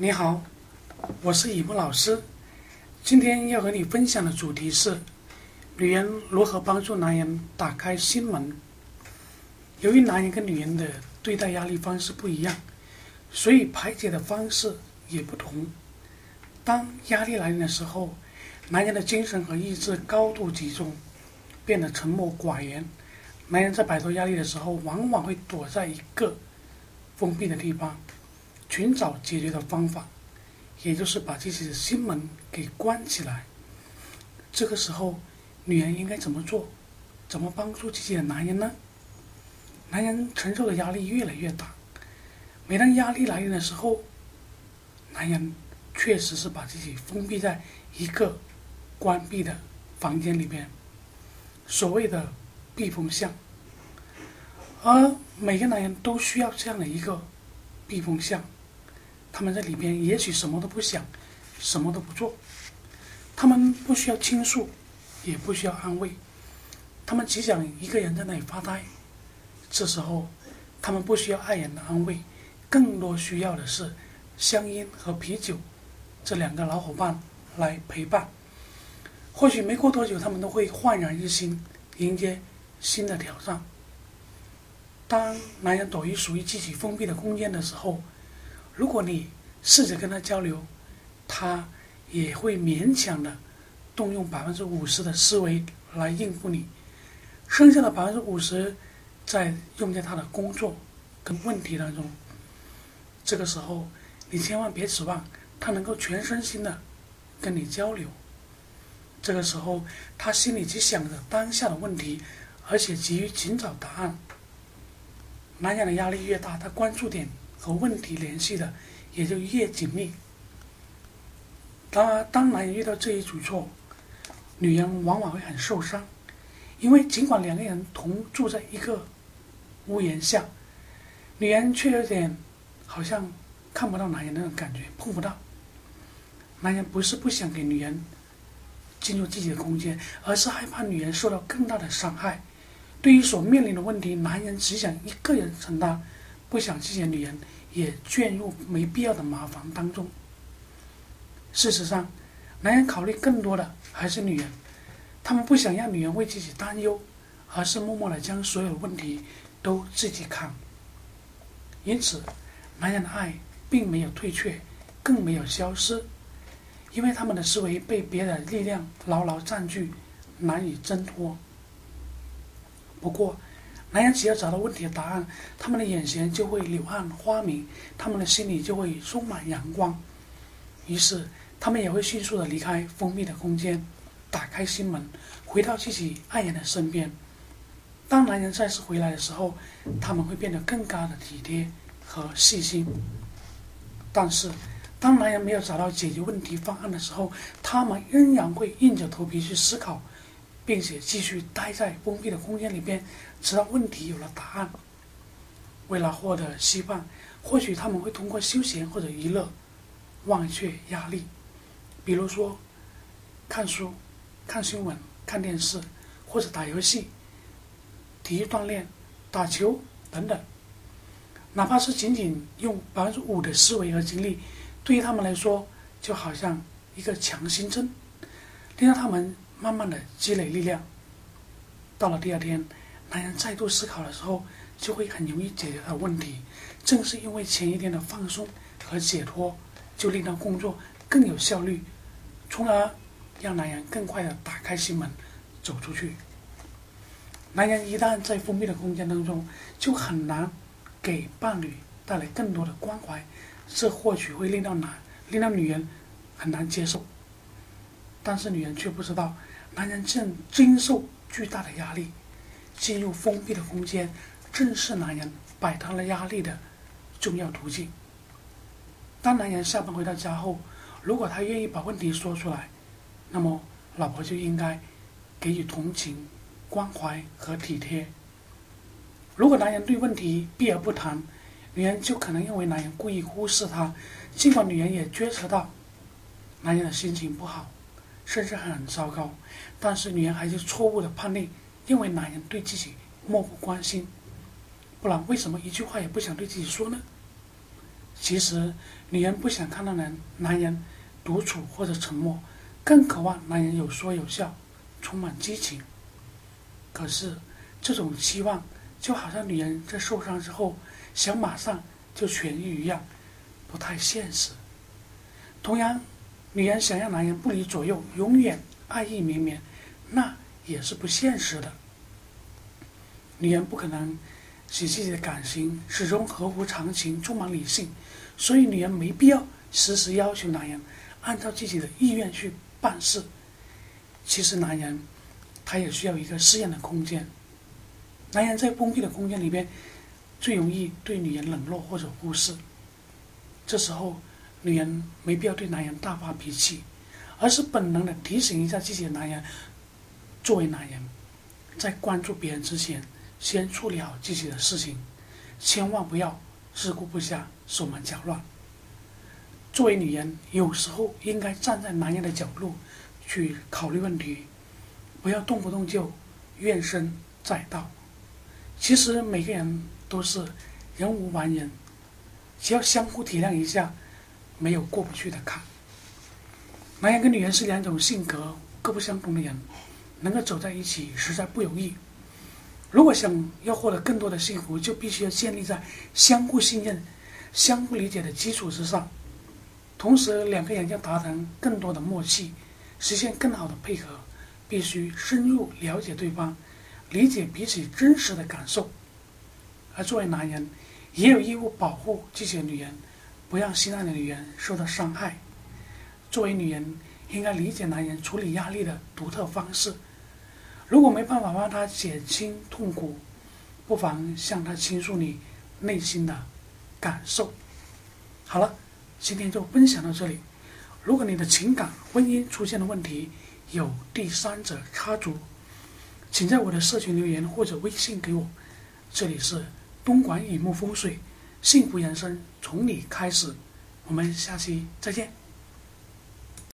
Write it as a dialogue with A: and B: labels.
A: 你好，我是雨木老师。今天要和你分享的主题是：女人如何帮助男人打开心门。由于男人跟女人的对待压力方式不一样，所以排解的方式也不同。当压力来临的时候，男人的精神和意志高度集中，变得沉默寡言。男人在摆脱压力的时候，往往会躲在一个封闭的地方。寻找解决的方法，也就是把自己的心门给关起来。这个时候，女人应该怎么做？怎么帮助自己的男人呢？男人承受的压力越来越大，每当压力来临的时候，男人确实是把自己封闭在一个关闭的房间里边，所谓的避风巷。而每个男人都需要这样的一个避风巷。他们在里边也许什么都不想，什么都不做，他们不需要倾诉，也不需要安慰，他们只想一个人在那里发呆。这时候，他们不需要爱人的安慰，更多需要的是香烟和啤酒这两个老伙伴来陪伴。或许没过多久，他们都会焕然一新，迎接新的挑战。当男人躲于属于自己封闭的空间的时候，如果你试着跟他交流，他也会勉强的动用百分之五十的思维来应付你，剩下的百分之五十再用在他的工作跟问题当中。这个时候，你千万别指望他能够全身心的跟你交流。这个时候，他心里只想着当下的问题，而且急于寻找答案。男人的压力越大，他关注点。和问题联系的也就越紧密。当然，当男人遇到这一举措，女人往往会很受伤，因为尽管两个人同住在一个屋檐下，女人却有点好像看不到男人那种感觉，碰不到。男人不是不想给女人进入自己的空间，而是害怕女人受到更大的伤害。对于所面临的问题，男人只想一个人承担。不想这些女人也卷入没必要的麻烦当中。事实上，男人考虑更多的还是女人，他们不想让女人为自己担忧，而是默默的将所有问题都自己扛。因此，男人的爱并没有退却，更没有消失，因为他们的思维被别的力量牢牢占据，难以挣脱。不过，男人只要找到问题的答案，他们的眼前就会柳暗花明，他们的心里就会充满阳光。于是，他们也会迅速的离开封闭的空间，打开心门，回到自己爱人的身边。当男人再次回来的时候，他们会变得更加的体贴和细心。但是，当男人没有找到解决问题方案的时候，他们仍然会硬着头皮去思考。并且继续待在封闭的空间里边，直到问题有了答案。为了获得希望，或许他们会通过休闲或者娱乐忘却压力，比如说看书、看新闻、看电视，或者打游戏、体育锻炼、打球等等。哪怕是仅仅用百分之五的思维和精力，对于他们来说，就好像一个强心针，令到他们。慢慢的积累力量，到了第二天，男人再度思考的时候，就会很容易解决他的问题。正是因为前一天的放松和解脱，就令到工作更有效率，从而让男人更快的打开心门，走出去。男人一旦在封闭的空间当中，就很难给伴侣带来更多的关怀，这或许会令到男令到女人很难接受。但是女人却不知道。男人正经受巨大的压力，进入封闭的空间，正是男人摆脱了压力的重要途径。当男人下班回到家后，如果他愿意把问题说出来，那么老婆就应该给予同情、关怀和体贴。如果男人对问题避而不谈，女人就可能认为男人故意忽视她，尽管女人也觉察到男人的心情不好。甚至很糟糕，但是女人还是错误的判定，认为男人对自己漠不关心，不然为什么一句话也不想对自己说呢？其实，女人不想看到男男人独处或者沉默，更渴望男人有说有笑，充满激情。可是，这种期望就好像女人在受伤之后想马上就痊愈一样，不太现实。同样，女人想要男人不离左右，永远爱意绵绵，那也是不现实的。女人不可能使自己的感情始终合乎常情，充满理性。所以，女人没必要时时要求男人按照自己的意愿去办事。其实，男人他也需要一个适应的空间。男人在封闭的空间里边，最容易对女人冷落或者忽视。这时候，女人没必要对男人大发脾气，而是本能的提醒一下自己的男人：作为男人，在关注别人之前，先处理好自己的事情，千万不要自顾不暇。手忙脚乱。作为女人，有时候应该站在男人的角度去考虑问题，不要动不动就怨声载道。其实每个人都是人无完人，只要相互体谅一下，没有过不去的坎。男人跟女人是两种性格各不相同的人，能够走在一起实在不容易。如果想要获得更多的幸福，就必须要建立在相互信任。相互理解的基础之上，同时两个人要达成更多的默契，实现更好的配合，必须深入了解对方，理解彼此真实的感受。而作为男人，也有义务保护这些女人，不让心爱的女人受到伤害。作为女人，应该理解男人处理压力的独特方式。如果没办法帮他减轻痛苦，不妨向他倾诉你内心的。感受好了，今天就分享到这里。如果你的情感婚姻出现了问题，有第三者插足，请在我的社群留言或者微信给我。这里是东莞雨木风水，幸福人生从你开始。我们下期再见。